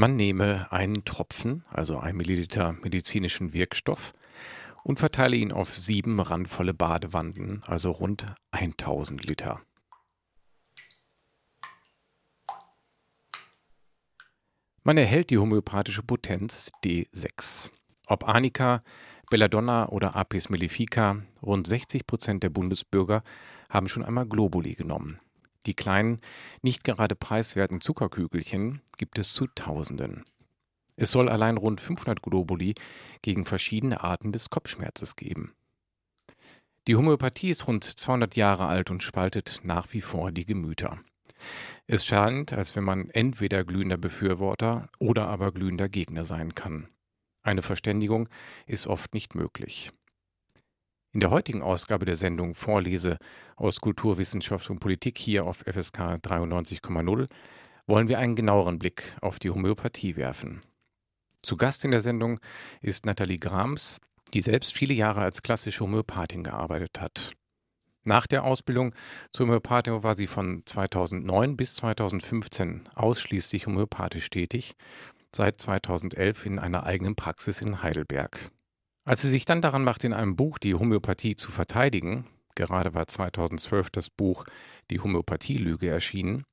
Man nehme einen Tropfen, also ein Milliliter medizinischen Wirkstoff, und verteile ihn auf sieben randvolle Badewannen, also rund 1000 Liter. Man erhält die homöopathische Potenz D6. Ob Arnika, Belladonna oder Apis mellifica, rund 60 Prozent der Bundesbürger haben schon einmal Globuli genommen. Die kleinen, nicht gerade preiswerten Zuckerkügelchen gibt es zu Tausenden. Es soll allein rund 500 Globuli gegen verschiedene Arten des Kopfschmerzes geben. Die Homöopathie ist rund 200 Jahre alt und spaltet nach wie vor die Gemüter. Es scheint, als wenn man entweder glühender Befürworter oder aber glühender Gegner sein kann. Eine Verständigung ist oft nicht möglich. In der heutigen Ausgabe der Sendung Vorlese aus Kulturwissenschaft und Politik hier auf FSK 93,0 wollen wir einen genaueren Blick auf die Homöopathie werfen. Zu Gast in der Sendung ist Nathalie Grams, die selbst viele Jahre als klassische Homöopathin gearbeitet hat. Nach der Ausbildung zur Homöopathin war sie von 2009 bis 2015 ausschließlich homöopathisch tätig, seit 2011 in einer eigenen Praxis in Heidelberg. Als sie sich dann daran machte, in einem Buch die Homöopathie zu verteidigen, gerade war 2012 das Buch Die Homöopathielüge erschienen,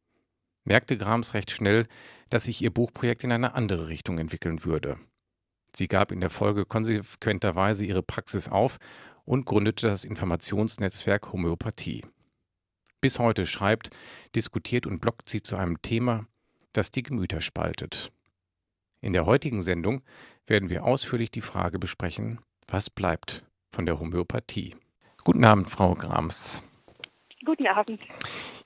merkte Grams recht schnell, dass sich ihr Buchprojekt in eine andere Richtung entwickeln würde. Sie gab in der Folge konsequenterweise ihre Praxis auf und gründete das Informationsnetzwerk Homöopathie. Bis heute schreibt, diskutiert und bloggt sie zu einem Thema, das die Gemüter spaltet. In der heutigen Sendung werden wir ausführlich die Frage besprechen, was bleibt von der Homöopathie. Guten Abend, Frau Grams. Guten Abend.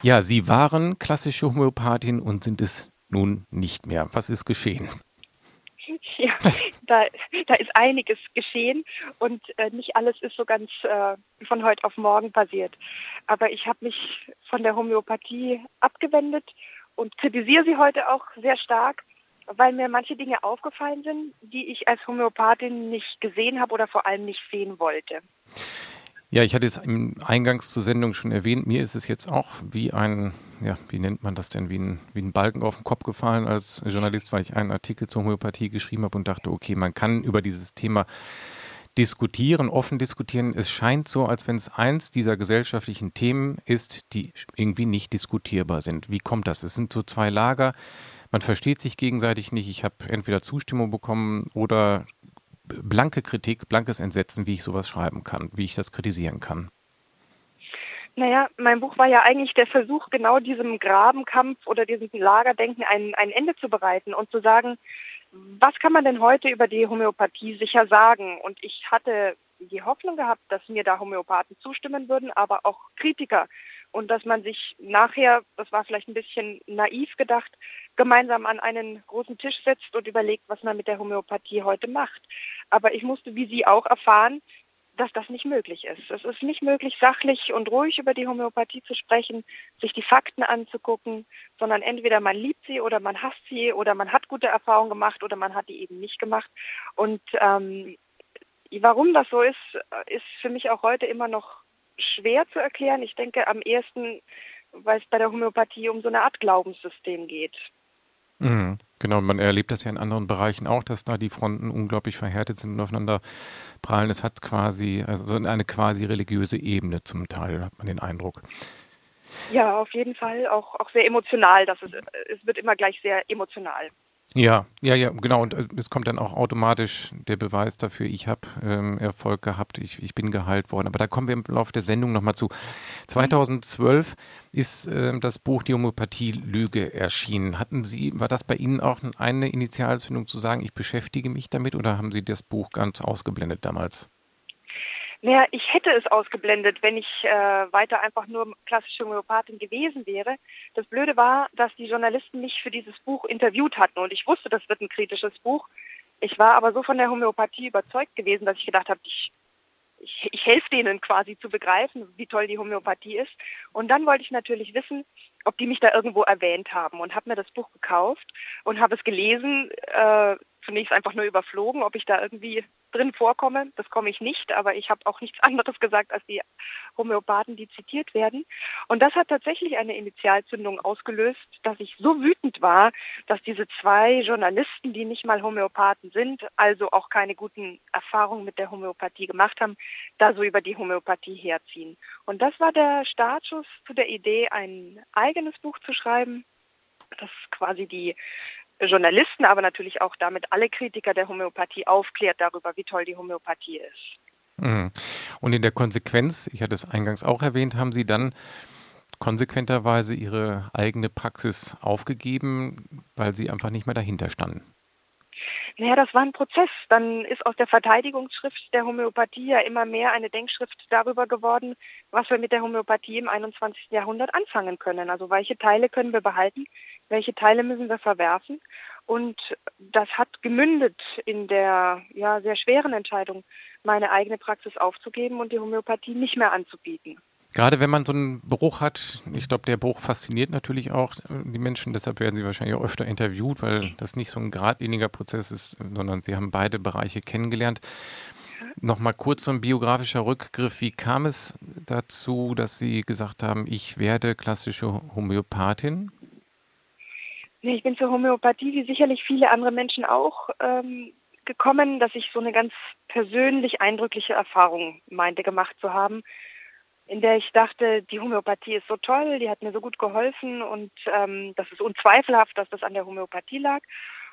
Ja, Sie waren klassische Homöopathin und sind es nun nicht mehr. Was ist geschehen? Ja, da, da ist einiges geschehen und äh, nicht alles ist so ganz äh, von heute auf morgen passiert. Aber ich habe mich von der Homöopathie abgewendet und kritisiere sie heute auch sehr stark, weil mir manche Dinge aufgefallen sind, die ich als Homöopathin nicht gesehen habe oder vor allem nicht sehen wollte. Ja, ich hatte es im Eingangs zur Sendung schon erwähnt, mir ist es jetzt auch wie ein, ja, wie nennt man das denn, wie ein, wie ein Balken auf den Kopf gefallen als Journalist, weil ich einen Artikel zur Homöopathie geschrieben habe und dachte, okay, man kann über dieses Thema diskutieren, offen diskutieren. Es scheint so, als wenn es eins dieser gesellschaftlichen Themen ist, die irgendwie nicht diskutierbar sind. Wie kommt das? Es sind so zwei Lager. Man versteht sich gegenseitig nicht. Ich habe entweder Zustimmung bekommen oder blanke Kritik, blankes Entsetzen, wie ich sowas schreiben kann, wie ich das kritisieren kann. Naja, mein Buch war ja eigentlich der Versuch, genau diesem Grabenkampf oder diesem Lagerdenken ein, ein Ende zu bereiten und zu sagen, was kann man denn heute über die Homöopathie sicher sagen? Und ich hatte die Hoffnung gehabt, dass mir da Homöopathen zustimmen würden, aber auch Kritiker. Und dass man sich nachher, das war vielleicht ein bisschen naiv gedacht, gemeinsam an einen großen Tisch setzt und überlegt, was man mit der Homöopathie heute macht. Aber ich musste, wie Sie auch erfahren, dass das nicht möglich ist. Es ist nicht möglich, sachlich und ruhig über die Homöopathie zu sprechen, sich die Fakten anzugucken, sondern entweder man liebt sie oder man hasst sie oder man hat gute Erfahrungen gemacht oder man hat die eben nicht gemacht. Und ähm, warum das so ist, ist für mich auch heute immer noch schwer zu erklären. Ich denke am ehesten, weil es bei der Homöopathie um so eine Art Glaubenssystem geht. Mhm. Genau, man erlebt das ja in anderen Bereichen auch, dass da die Fronten unglaublich verhärtet sind und aufeinander prallen. Es hat quasi, also eine quasi religiöse Ebene zum Teil, hat man den Eindruck. Ja, auf jeden Fall. Auch, auch sehr emotional. Das ist, es wird immer gleich sehr emotional. Ja, ja, ja, genau. Und äh, es kommt dann auch automatisch der Beweis dafür, ich habe ähm, Erfolg gehabt, ich, ich bin geheilt worden. Aber da kommen wir im Laufe der Sendung nochmal zu. 2012 ist äh, das Buch Die Homöopathie-Lüge erschienen. Hatten Sie, war das bei Ihnen auch eine Initialzündung zu sagen, ich beschäftige mich damit oder haben Sie das Buch ganz ausgeblendet damals? Naja, ich hätte es ausgeblendet, wenn ich äh, weiter einfach nur klassische Homöopathin gewesen wäre. Das Blöde war, dass die Journalisten mich für dieses Buch interviewt hatten und ich wusste, das wird ein kritisches Buch. Ich war aber so von der Homöopathie überzeugt gewesen, dass ich gedacht habe, ich, ich, ich helfe denen quasi zu begreifen, wie toll die Homöopathie ist. Und dann wollte ich natürlich wissen, ob die mich da irgendwo erwähnt haben und habe mir das Buch gekauft und habe es gelesen, äh, zunächst einfach nur überflogen, ob ich da irgendwie drin vorkomme. Das komme ich nicht, aber ich habe auch nichts anderes gesagt als die Homöopathen, die zitiert werden. Und das hat tatsächlich eine Initialzündung ausgelöst, dass ich so wütend war, dass diese zwei Journalisten, die nicht mal Homöopathen sind, also auch keine guten Erfahrungen mit der Homöopathie gemacht haben, da so über die Homöopathie herziehen. Und das war der Startschuss zu der Idee, ein eigenes Buch zu schreiben, das quasi die Journalisten, aber natürlich auch damit alle Kritiker der Homöopathie aufklärt darüber, wie toll die Homöopathie ist. Mhm. Und in der Konsequenz, ich hatte es eingangs auch erwähnt, haben Sie dann konsequenterweise Ihre eigene Praxis aufgegeben, weil Sie einfach nicht mehr dahinter standen. Naja, das war ein Prozess. Dann ist aus der Verteidigungsschrift der Homöopathie ja immer mehr eine Denkschrift darüber geworden, was wir mit der Homöopathie im 21. Jahrhundert anfangen können. Also welche Teile können wir behalten, welche Teile müssen wir verwerfen. Und das hat gemündet in der ja, sehr schweren Entscheidung, meine eigene Praxis aufzugeben und die Homöopathie nicht mehr anzubieten. Gerade wenn man so einen Bruch hat, ich glaube, der Bruch fasziniert natürlich auch äh, die Menschen, deshalb werden sie wahrscheinlich auch öfter interviewt, weil das nicht so ein geradliniger Prozess ist, sondern sie haben beide Bereiche kennengelernt. Nochmal kurz so ein biografischer Rückgriff. Wie kam es dazu, dass Sie gesagt haben, ich werde klassische Homöopathin? Nee, ich bin zur Homöopathie, wie sicherlich viele andere Menschen auch, ähm, gekommen, dass ich so eine ganz persönlich eindrückliche Erfahrung meinte gemacht zu haben, in der ich dachte, die Homöopathie ist so toll, die hat mir so gut geholfen und ähm, das ist unzweifelhaft, dass das an der Homöopathie lag.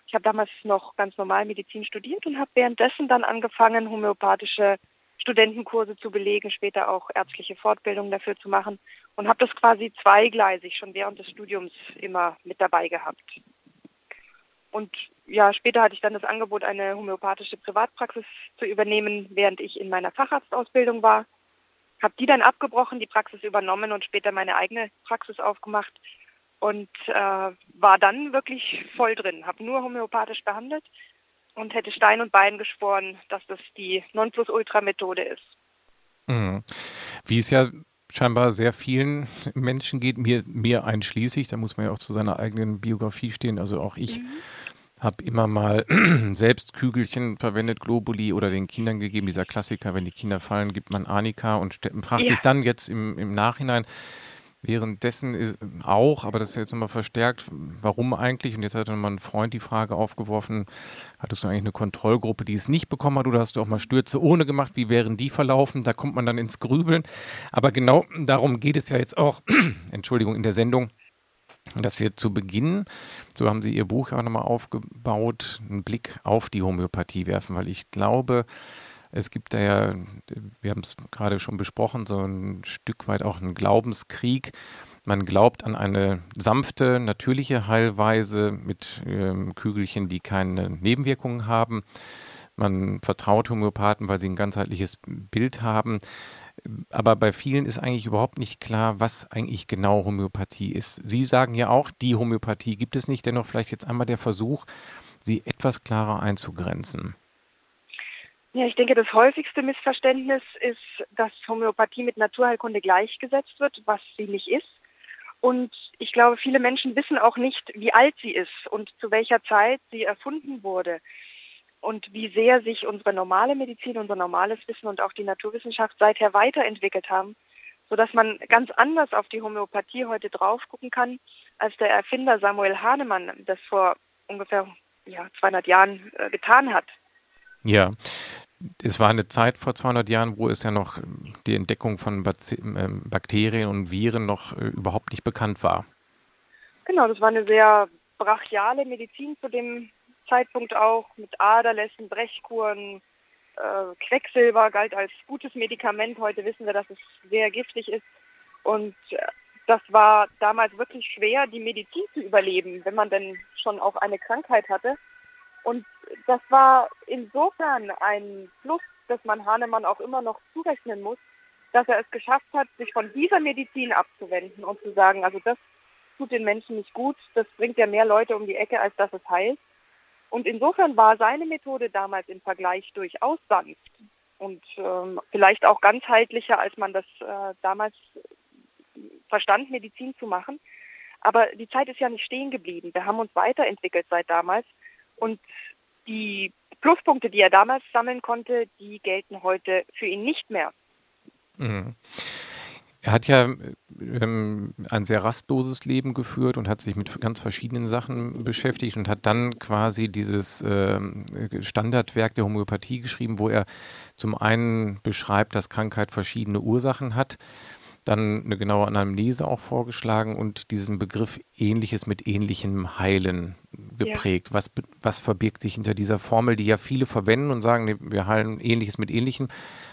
Ich habe damals noch ganz normal Medizin studiert und habe währenddessen dann angefangen, homöopathische Studentenkurse zu belegen, später auch ärztliche Fortbildungen dafür zu machen und habe das quasi zweigleisig schon während des Studiums immer mit dabei gehabt. Und ja, später hatte ich dann das Angebot, eine homöopathische Privatpraxis zu übernehmen, während ich in meiner Facharztausbildung war. Habe die dann abgebrochen, die Praxis übernommen und später meine eigene Praxis aufgemacht und äh, war dann wirklich voll drin. Habe nur homöopathisch behandelt und hätte Stein und Bein geschworen, dass das die Nonplusultra-Methode ist. Mhm. Wie es ja scheinbar sehr vielen Menschen geht, mir, mir einschließlich, da muss man ja auch zu seiner eigenen Biografie stehen. Also auch ich mhm. habe immer mal selbst Kügelchen verwendet, Globuli oder den Kindern gegeben. Dieser Klassiker, wenn die Kinder fallen, gibt man Anika und fragt ja. sich dann jetzt im, im Nachhinein, Währenddessen ist auch, aber das ist jetzt nochmal verstärkt, warum eigentlich? Und jetzt hat dann mal ein Freund die Frage aufgeworfen, hattest du eigentlich eine Kontrollgruppe, die es nicht bekommen hat oder hast du auch mal Stürze ohne gemacht? Wie wären die verlaufen? Da kommt man dann ins Grübeln. Aber genau darum geht es ja jetzt auch, Entschuldigung, in der Sendung, dass wir zu Beginn, so haben Sie Ihr Buch auch nochmal aufgebaut, einen Blick auf die Homöopathie werfen, weil ich glaube, es gibt da ja, wir haben es gerade schon besprochen, so ein Stück weit auch einen Glaubenskrieg. Man glaubt an eine sanfte, natürliche Heilweise mit ähm, Kügelchen, die keine Nebenwirkungen haben. Man vertraut Homöopathen, weil sie ein ganzheitliches Bild haben. Aber bei vielen ist eigentlich überhaupt nicht klar, was eigentlich genau Homöopathie ist. Sie sagen ja auch, die Homöopathie gibt es nicht. Dennoch vielleicht jetzt einmal der Versuch, sie etwas klarer einzugrenzen. Ja, ich denke, das häufigste Missverständnis ist, dass Homöopathie mit Naturheilkunde gleichgesetzt wird, was sie nicht ist. Und ich glaube, viele Menschen wissen auch nicht, wie alt sie ist und zu welcher Zeit sie erfunden wurde und wie sehr sich unsere normale Medizin, unser normales Wissen und auch die Naturwissenschaft seither weiterentwickelt haben, sodass man ganz anders auf die Homöopathie heute drauf gucken kann, als der Erfinder Samuel Hahnemann das vor ungefähr ja, 200 Jahren äh, getan hat. Ja, es war eine Zeit vor 200 Jahren, wo es ja noch die Entdeckung von ähm, Bakterien und Viren noch äh, überhaupt nicht bekannt war. Genau, das war eine sehr brachiale Medizin zu dem Zeitpunkt auch mit Aderlässen, Brechkuren. Äh, Quecksilber galt als gutes Medikament. Heute wissen wir, dass es sehr giftig ist. Und äh, das war damals wirklich schwer, die Medizin zu überleben, wenn man denn schon auch eine Krankheit hatte. Und das war insofern ein Plus das man Hahnemann auch immer noch zurechnen muss, dass er es geschafft hat, sich von dieser Medizin abzuwenden und zu sagen, also das tut den Menschen nicht gut, das bringt ja mehr Leute um die Ecke, als dass es heilt. Und insofern war seine Methode damals im Vergleich durchaus sanft und ähm, vielleicht auch ganzheitlicher, als man das äh, damals verstand, Medizin zu machen. Aber die Zeit ist ja nicht stehen geblieben. Wir haben uns weiterentwickelt seit damals. Und die Pluspunkte, die er damals sammeln konnte, die gelten heute für ihn nicht mehr. Mhm. Er hat ja ähm, ein sehr rastloses Leben geführt und hat sich mit ganz verschiedenen Sachen beschäftigt und hat dann quasi dieses ähm, Standardwerk der Homöopathie geschrieben, wo er zum einen beschreibt, dass Krankheit verschiedene Ursachen hat dann eine genaue Anamnese auch vorgeschlagen und diesen Begriff Ähnliches mit Ähnlichem Heilen geprägt. Ja. Was, was verbirgt sich hinter dieser Formel, die ja viele verwenden und sagen, nee, wir heilen Ähnliches mit Ähnlichem,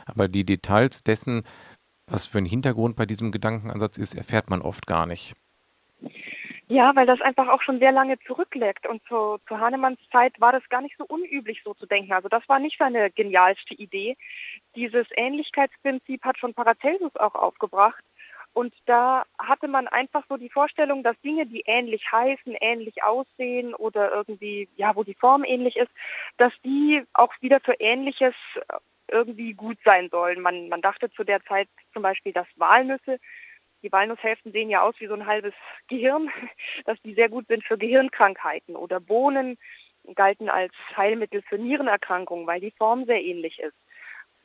aber die Details dessen, was für ein Hintergrund bei diesem Gedankenansatz ist, erfährt man oft gar nicht. Ja, weil das einfach auch schon sehr lange zurückliegt. Und zu, zu Hahnemanns Zeit war das gar nicht so unüblich, so zu denken. Also das war nicht seine genialste Idee. Dieses Ähnlichkeitsprinzip hat schon Paracelsus auch aufgebracht. Und da hatte man einfach so die Vorstellung, dass Dinge, die ähnlich heißen, ähnlich aussehen oder irgendwie, ja, wo die Form ähnlich ist, dass die auch wieder für Ähnliches irgendwie gut sein sollen. Man, man dachte zu der Zeit zum Beispiel, dass Walnüsse die Walnusshälften sehen ja aus wie so ein halbes Gehirn, dass die sehr gut sind für Gehirnkrankheiten. Oder Bohnen galten als Heilmittel für Nierenerkrankungen, weil die Form sehr ähnlich ist.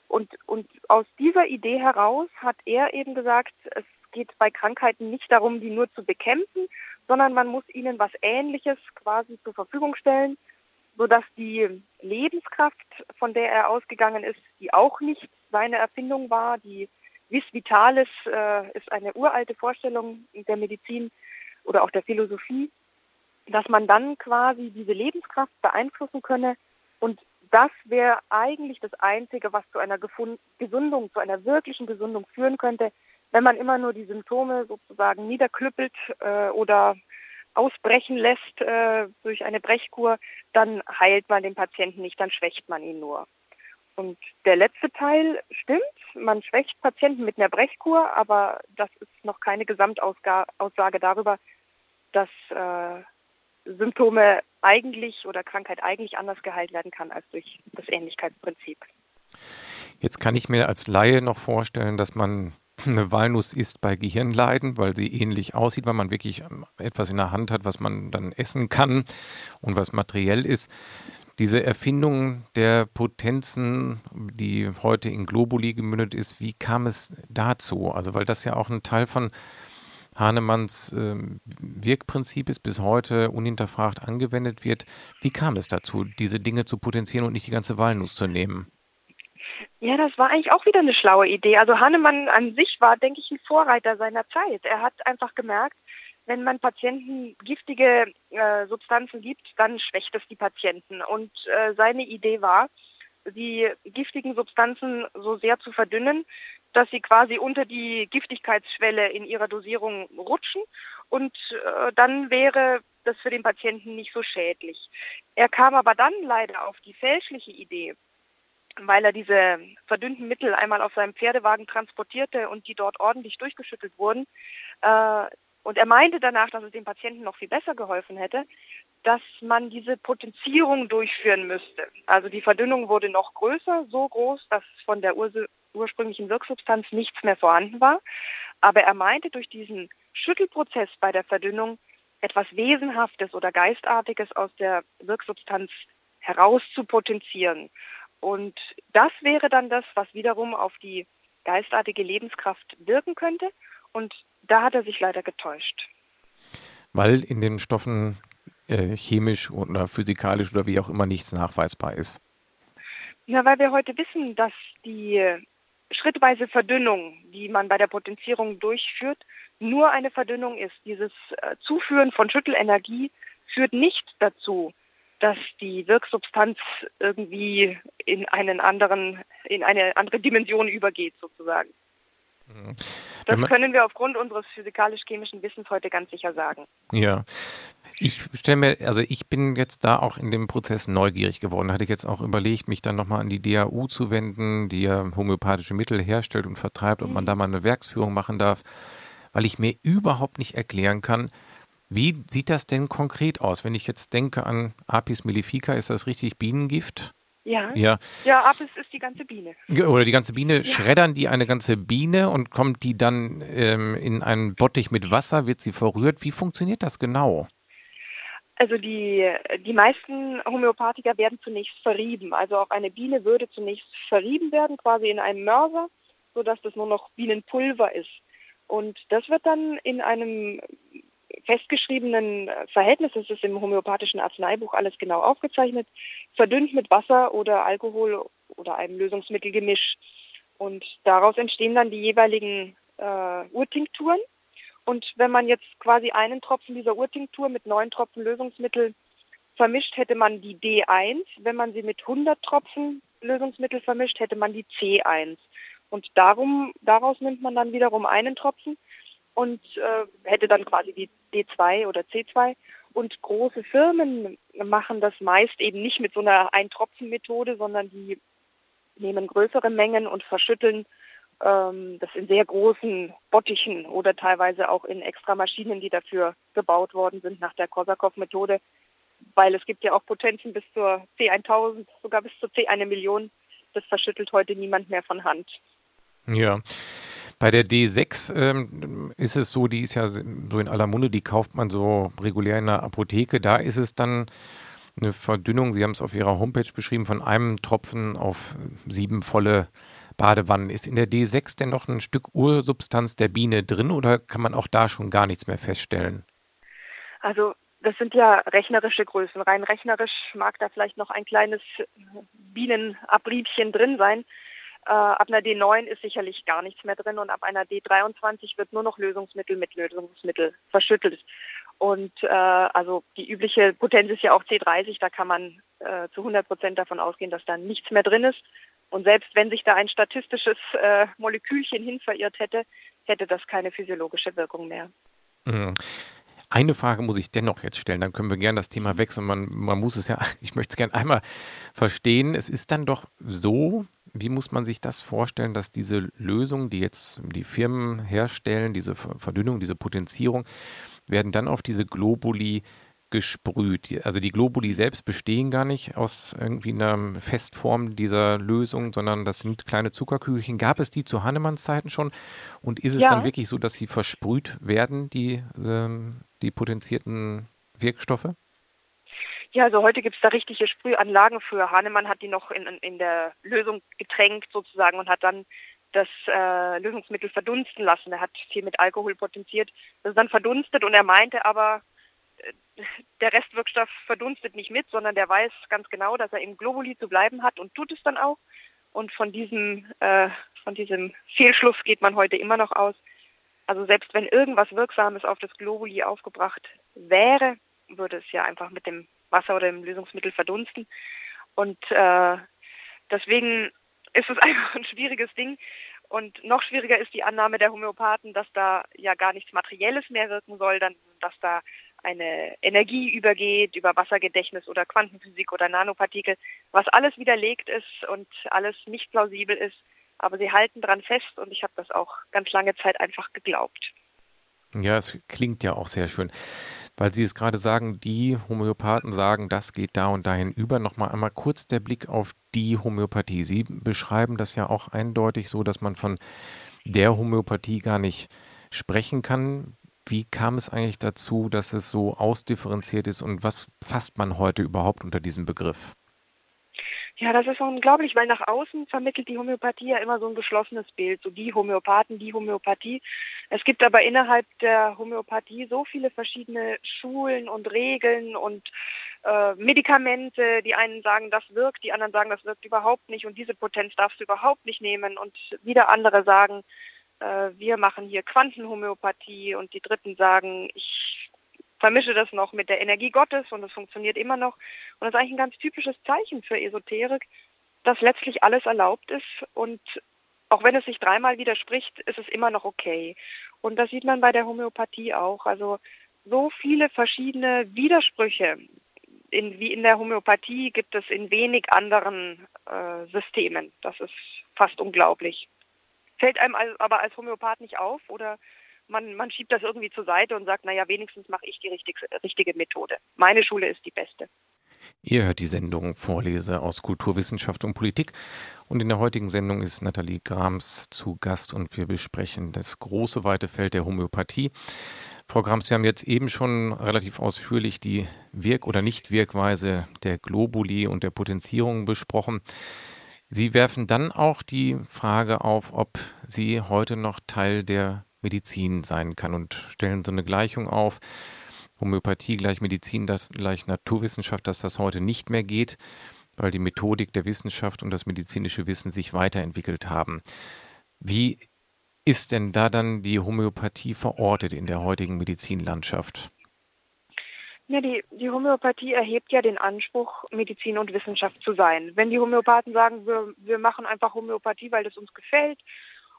Und, und aus dieser Idee heraus hat er eben gesagt, es geht bei Krankheiten nicht darum, die nur zu bekämpfen, sondern man muss ihnen was Ähnliches quasi zur Verfügung stellen, sodass die Lebenskraft, von der er ausgegangen ist, die auch nicht seine Erfindung war, die Vis Vitalis äh, ist eine uralte Vorstellung der Medizin oder auch der Philosophie, dass man dann quasi diese Lebenskraft beeinflussen könne und das wäre eigentlich das Einzige, was zu einer Gesundung, zu einer wirklichen Gesundung führen könnte, wenn man immer nur die Symptome sozusagen niederklüppelt äh, oder ausbrechen lässt äh, durch eine Brechkur, dann heilt man den Patienten nicht, dann schwächt man ihn nur. Und der letzte Teil stimmt, man schwächt Patienten mit einer Brechkur, aber das ist noch keine Gesamtaussage darüber, dass äh, Symptome eigentlich oder Krankheit eigentlich anders geheilt werden kann als durch das Ähnlichkeitsprinzip. Jetzt kann ich mir als Laie noch vorstellen, dass man eine Walnuss isst bei Gehirnleiden, weil sie ähnlich aussieht, weil man wirklich etwas in der Hand hat, was man dann essen kann und was materiell ist. Diese Erfindung der Potenzen, die heute in Globuli gemündet ist, wie kam es dazu? Also, weil das ja auch ein Teil von Hahnemanns äh, Wirkprinzip ist, bis heute unhinterfragt angewendet wird. Wie kam es dazu, diese Dinge zu potenzieren und nicht die ganze Walnuss zu nehmen? Ja, das war eigentlich auch wieder eine schlaue Idee. Also Hahnemann an sich war, denke ich, ein Vorreiter seiner Zeit. Er hat einfach gemerkt, wenn man Patienten giftige äh, Substanzen gibt, dann schwächt es die Patienten. Und äh, seine Idee war, die giftigen Substanzen so sehr zu verdünnen, dass sie quasi unter die Giftigkeitsschwelle in ihrer Dosierung rutschen und äh, dann wäre das für den Patienten nicht so schädlich. Er kam aber dann leider auf die fälschliche Idee, weil er diese verdünnten Mittel einmal auf seinem Pferdewagen transportierte und die dort ordentlich durchgeschüttelt wurden, äh, und er meinte danach, dass es dem Patienten noch viel besser geholfen hätte, dass man diese Potenzierung durchführen müsste. Also die Verdünnung wurde noch größer, so groß, dass von der ur ursprünglichen Wirksubstanz nichts mehr vorhanden war. Aber er meinte, durch diesen Schüttelprozess bei der Verdünnung etwas Wesenhaftes oder Geistartiges aus der Wirksubstanz heraus zu potenzieren. Und das wäre dann das, was wiederum auf die geistartige Lebenskraft wirken könnte. Und da hat er sich leider getäuscht. Weil in den Stoffen äh, chemisch oder physikalisch oder wie auch immer nichts nachweisbar ist. Ja, weil wir heute wissen, dass die schrittweise Verdünnung, die man bei der Potenzierung durchführt, nur eine Verdünnung ist. Dieses äh, Zuführen von Schüttelenergie führt nicht dazu, dass die Wirksubstanz irgendwie in einen anderen, in eine andere Dimension übergeht sozusagen. Mhm. Das können wir aufgrund unseres physikalisch-chemischen Wissens heute ganz sicher sagen. Ja. Ich stelle mir, also ich bin jetzt da auch in dem Prozess neugierig geworden. Da hatte ich jetzt auch überlegt, mich dann nochmal an die DAU zu wenden, die ja homöopathische Mittel herstellt und vertreibt, ob man da mal eine Werksführung machen darf, weil ich mir überhaupt nicht erklären kann, wie sieht das denn konkret aus? Wenn ich jetzt denke an Apis mellifica, ist das richtig Bienengift? Ja. Ja. Ja, Apis ist die ganze Biene. Oder die ganze Biene, schreddern die eine ganze Biene und kommt die dann ähm, in einen Bottich mit Wasser, wird sie verrührt? Wie funktioniert das genau? Also die, die meisten Homöopathiker werden zunächst verrieben. Also auch eine Biene würde zunächst verrieben werden, quasi in einem Mörser, sodass das nur noch Bienenpulver ist. Und das wird dann in einem festgeschriebenen Verhältnis, das ist im homöopathischen Arzneibuch alles genau aufgezeichnet, verdünnt mit Wasser oder Alkohol oder einem Lösungsmittelgemisch. Und daraus entstehen dann die jeweiligen äh, Urtinkturen. Und wenn man jetzt quasi einen Tropfen dieser Urtinktur mit neun Tropfen Lösungsmittel vermischt, hätte man die D1. Wenn man sie mit 100 Tropfen Lösungsmittel vermischt, hätte man die C1. Und darum, daraus nimmt man dann wiederum einen Tropfen und äh, hätte dann quasi die D2 oder C2. Und große Firmen machen das meist eben nicht mit so einer Eintropfen-Methode, sondern die nehmen größere Mengen und verschütteln ähm, das in sehr großen Bottichen oder teilweise auch in extra Maschinen, die dafür gebaut worden sind nach der Korsakow-Methode, weil es gibt ja auch Potenzen bis zur C1000, sogar bis zur C1 Million. Das verschüttelt heute niemand mehr von Hand. Ja. Bei der D6 ähm, ist es so, die ist ja so in aller Munde, die kauft man so regulär in der Apotheke. Da ist es dann eine Verdünnung, Sie haben es auf Ihrer Homepage beschrieben, von einem Tropfen auf sieben volle Badewannen. Ist in der D6 denn noch ein Stück Ursubstanz der Biene drin oder kann man auch da schon gar nichts mehr feststellen? Also das sind ja rechnerische Größen. Rein rechnerisch mag da vielleicht noch ein kleines Bienenabriebchen drin sein. Äh, ab einer D9 ist sicherlich gar nichts mehr drin und ab einer D23 wird nur noch Lösungsmittel mit Lösungsmittel verschüttelt. Und äh, also die übliche Potenz ist ja auch C30, da kann man äh, zu 100 Prozent davon ausgehen, dass da nichts mehr drin ist. Und selbst wenn sich da ein statistisches äh, Molekülchen hin verirrt hätte, hätte das keine physiologische Wirkung mehr. Mhm. Eine Frage muss ich dennoch jetzt stellen, dann können wir gerne das Thema wechseln. Man, man muss es ja, ich möchte es gerne einmal verstehen. Es ist dann doch so, wie muss man sich das vorstellen, dass diese Lösung, die jetzt die Firmen herstellen, diese Verdünnung, diese Potenzierung, werden dann auf diese Globuli gesprüht. Also die Globuli selbst bestehen gar nicht aus irgendwie einer Festform dieser Lösung, sondern das sind kleine Zuckerkügelchen. Gab es die zu Hannemanns Zeiten schon? Und ist es Ja. dann wirklich so, dass sie versprüht werden, die, ähm, die potenzierten Wirkstoffe? Ja, also heute gibt es da richtige Sprühanlagen für. Hahnemann hat die noch in, in der Lösung getränkt sozusagen und hat dann das äh, Lösungsmittel verdunsten lassen. Er hat viel mit Alkohol potenziert. Das ist dann verdunstet und er meinte aber, äh, der Restwirkstoff verdunstet nicht mit, sondern der weiß ganz genau, dass er im Globuli zu bleiben hat und tut es dann auch. Und von diesem, äh, von diesem Fehlschluss geht man heute immer noch aus. Also selbst wenn irgendwas Wirksames auf das Globuli aufgebracht wäre, würde es ja einfach mit dem Wasser oder dem Lösungsmittel verdunsten. Und äh, deswegen ist es einfach ein schwieriges Ding. Und noch schwieriger ist die Annahme der Homöopathen, dass da ja gar nichts Materielles mehr wirken soll, dann, dass da eine Energie übergeht über Wassergedächtnis oder Quantenphysik oder Nanopartikel, was alles widerlegt ist und alles nicht plausibel ist. Aber sie halten dran fest und ich habe das auch ganz lange Zeit einfach geglaubt. Ja, es klingt ja auch sehr schön. Weil Sie es gerade sagen, die Homöopathen sagen, das geht da und dahin über. Nochmal einmal kurz der Blick auf die Homöopathie. Sie beschreiben das ja auch eindeutig so, dass man von der Homöopathie gar nicht sprechen kann. Wie kam es eigentlich dazu, dass es so ausdifferenziert ist und was fasst man heute überhaupt unter diesem Begriff? Ja, das ist unglaublich, weil nach außen vermittelt die Homöopathie ja immer so ein geschlossenes Bild, so die Homöopathen, die Homöopathie. Es gibt aber innerhalb der Homöopathie so viele verschiedene Schulen und Regeln und äh, Medikamente. Die einen sagen, das wirkt, die anderen sagen, das wirkt überhaupt nicht und diese Potenz darfst du überhaupt nicht nehmen und wieder andere sagen, äh, wir machen hier Quantenhomöopathie und die dritten sagen, ich vermische das noch mit der Energie Gottes und es funktioniert immer noch. Und das ist eigentlich ein ganz typisches Zeichen für Esoterik, dass letztlich alles erlaubt ist und auch wenn es sich dreimal widerspricht, ist es immer noch okay. Und das sieht man bei der Homöopathie auch. Also so viele verschiedene Widersprüche. In, wie in der Homöopathie gibt es in wenig anderen äh, Systemen. Das ist fast unglaublich. Fällt einem aber als Homöopath nicht auf oder man, man schiebt das irgendwie zur Seite und sagt, naja, wenigstens mache ich die richtig, richtige Methode. Meine Schule ist die beste. Ihr hört die Sendung Vorlese aus Kulturwissenschaft und Politik. Und in der heutigen Sendung ist Nathalie Grams zu Gast und wir besprechen das große, weite Feld der Homöopathie. Frau Grams, wir haben jetzt eben schon relativ ausführlich die Wirk- oder Nichtwirkweise der Globuli und der Potenzierung besprochen. Sie werfen dann auch die Frage auf, ob sie heute noch Teil der Medizin sein kann und stellen so eine Gleichung auf. Homöopathie gleich Medizin das gleich Naturwissenschaft, dass das heute nicht mehr geht, weil die Methodik der Wissenschaft und das medizinische Wissen sich weiterentwickelt haben. Wie ist denn da dann die Homöopathie verortet in der heutigen Medizinlandschaft? Ja, die, die Homöopathie erhebt ja den Anspruch, Medizin und Wissenschaft zu sein. Wenn die Homöopathen sagen, wir, wir machen einfach Homöopathie, weil es uns gefällt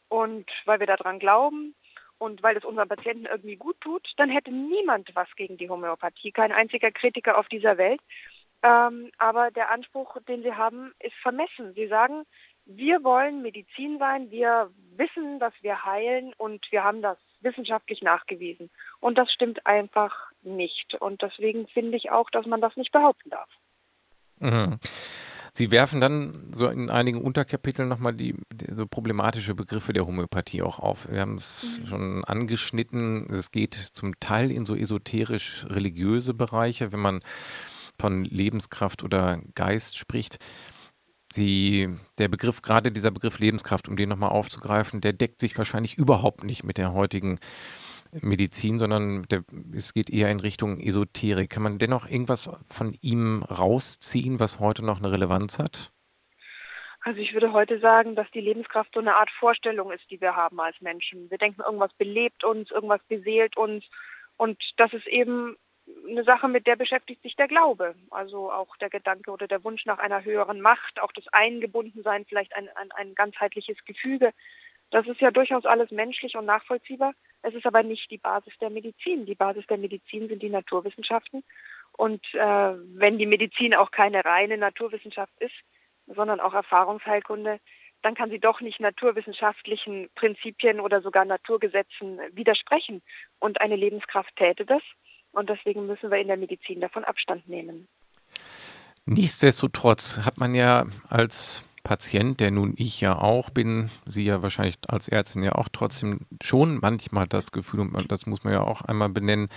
und weil wir daran glauben, und weil es unseren Patienten irgendwie gut tut, dann hätte niemand was gegen die Homöopathie, kein einziger Kritiker auf dieser Welt. Ähm, aber der Anspruch, den sie haben, ist vermessen. Sie sagen, wir wollen Medizin sein, wir wissen, dass wir heilen und wir haben das wissenschaftlich nachgewiesen. Und das stimmt einfach nicht. Und deswegen finde ich auch, dass man das nicht behaupten darf. Mhm. Sie werfen dann so in einigen Unterkapiteln nochmal die, die so problematische Begriffe der Homöopathie auch auf. Wir haben es mhm. schon angeschnitten. Es geht zum Teil in so esoterisch religiöse Bereiche, wenn man von Lebenskraft oder Geist spricht. Sie, der Begriff, gerade dieser Begriff Lebenskraft, um den nochmal aufzugreifen, der deckt sich wahrscheinlich überhaupt nicht mit der heutigen Medizin, sondern der, es geht eher in Richtung Esoterik. Kann man dennoch irgendwas von ihm rausziehen, was heute noch eine Relevanz hat? Also ich würde heute sagen, dass die Lebenskraft so eine Art Vorstellung ist, die wir haben als Menschen. Wir denken, irgendwas belebt uns, irgendwas beseelt uns und das ist eben eine Sache, mit der beschäftigt sich der Glaube. Also auch der Gedanke oder der Wunsch nach einer höheren Macht, auch das Eingebundensein, vielleicht ein, ein, ein ganzheitliches Gefüge. Das ist ja durchaus alles menschlich und nachvollziehbar. Es ist aber nicht die Basis der Medizin. Die Basis der Medizin sind die Naturwissenschaften. Und äh, wenn die Medizin auch keine reine Naturwissenschaft ist, sondern auch Erfahrungsheilkunde, dann kann sie doch nicht naturwissenschaftlichen Prinzipien oder sogar Naturgesetzen widersprechen. Und eine Lebenskraft täte das. Und deswegen müssen wir in der Medizin davon Abstand nehmen. Nichtsdestotrotz hat man ja als Patient, der nun ich ja auch bin, Sie ja wahrscheinlich als Ärztin ja auch trotzdem schon manchmal das Gefühl, und das muss man ja auch einmal benennen,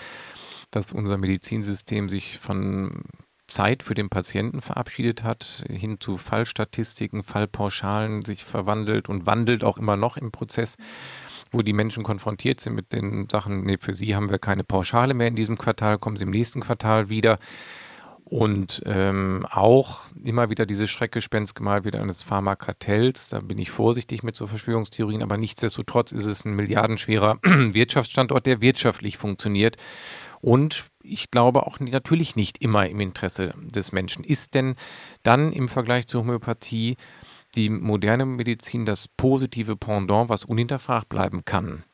dass unser Medizinsystem sich von Zeit für den Patienten verabschiedet hat, hin zu Fallstatistiken, Fallpauschalen sich verwandelt und wandelt auch immer noch im Prozess, wo die Menschen konfrontiert sind mit den Sachen, nee, für Sie haben wir keine Pauschale mehr in diesem Quartal, kommen Sie im nächsten Quartal wieder. Und ähm, auch immer wieder dieses Schreckgespenst gemalt wieder eines Pharmakartells. Da bin ich vorsichtig mit so Verschwörungstheorien, aber nichtsdestotrotz ist es ein milliardenschwerer Wirtschaftsstandort, der wirtschaftlich funktioniert. Und ich glaube auch natürlich nicht immer im Interesse des Menschen. Ist denn dann im Vergleich zur Homöopathie die moderne Medizin das positive Pendant, was unhinterfragt bleiben kann?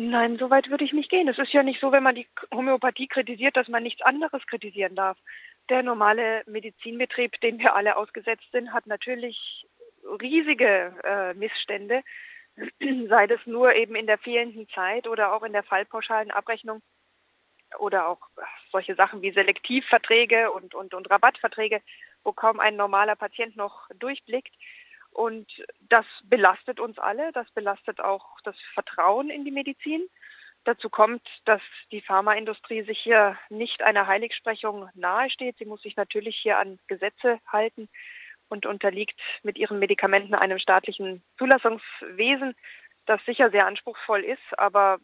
Nein, so weit würde ich nicht gehen. Es ist ja nicht so, wenn man die Homöopathie kritisiert, dass man nichts anderes kritisieren darf. Der normale Medizinbetrieb, dem wir alle ausgesetzt sind, hat natürlich riesige äh, Missstände, sei das nur eben in der fehlenden Zeit oder auch in der fallpauschalen Abrechnung oder auch solche Sachen wie Selektivverträge und, und, und Rabattverträge, wo kaum ein normaler Patient noch durchblickt. Und das belastet uns alle, das belastet auch das Vertrauen in die Medizin. Dazu kommt, dass die Pharmaindustrie sich hier nicht einer Heiligsprechung nahesteht. Sie muss sich natürlich hier an Gesetze halten und unterliegt mit ihren Medikamenten einem staatlichen Zulassungswesen, das sicher sehr anspruchsvoll ist, aber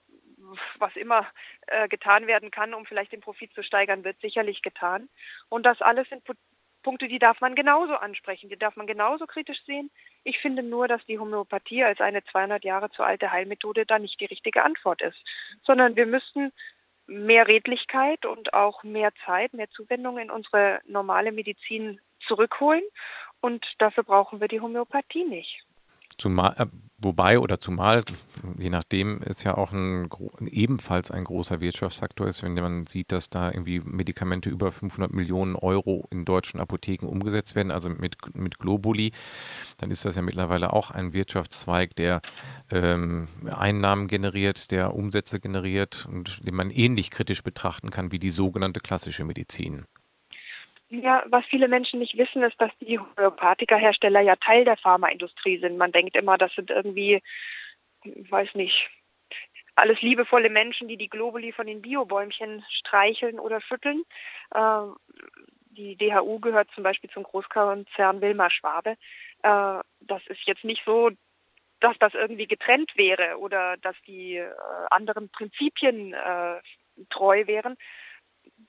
was immer äh, getan werden kann, um vielleicht den Profit zu steigern, wird sicherlich getan. Und das alles sind Punkte, die darf man genauso ansprechen, die darf man genauso kritisch sehen. Ich finde nur, dass die Homöopathie als eine 200 Jahre zu alte Heilmethode da nicht die richtige Antwort ist, sondern wir müssten mehr Redlichkeit und auch mehr Zeit, mehr Zuwendung in unsere normale Medizin zurückholen und dafür brauchen wir die Homöopathie nicht. Zumal, äh, wobei oder zumal, je nachdem, es ja auch ein, ebenfalls ein großer Wirtschaftsfaktor ist, wenn man sieht, dass da irgendwie Medikamente über 500 Millionen Euro in deutschen Apotheken umgesetzt werden, also mit, mit Globuli, dann ist das ja mittlerweile auch ein Wirtschaftszweig, der ähm, Einnahmen generiert, der Umsätze generiert und den man ähnlich kritisch betrachten kann wie die sogenannte klassische Medizin. Ja, was viele Menschen nicht wissen, ist, dass die Homöopathika-Hersteller ja Teil der Pharmaindustrie sind. Man denkt immer, das sind irgendwie, weiß nicht, alles liebevolle Menschen, die die Globuli von den Biobäumchen streicheln oder schütteln. Ähm, die DHU gehört zum Beispiel zum Großkonzern Wilmar Schwabe. Äh, das ist jetzt nicht so, dass das irgendwie getrennt wäre oder dass die äh, anderen Prinzipien äh, treu wären,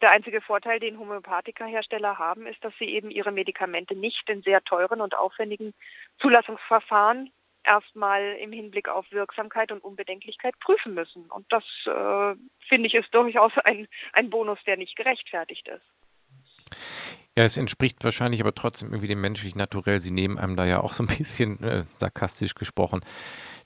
der einzige Vorteil, den Homöopathika-Hersteller haben, ist, dass sie eben ihre Medikamente nicht in sehr teuren und aufwendigen Zulassungsverfahren erstmal im Hinblick auf Wirksamkeit und Unbedenklichkeit prüfen müssen. Und das, äh, finde ich, ist durchaus ein, ein Bonus, der nicht gerechtfertigt ist. Ja, es entspricht wahrscheinlich aber trotzdem irgendwie dem menschlichen Naturell. Sie nehmen einem da ja auch so ein bisschen äh, sarkastisch gesprochen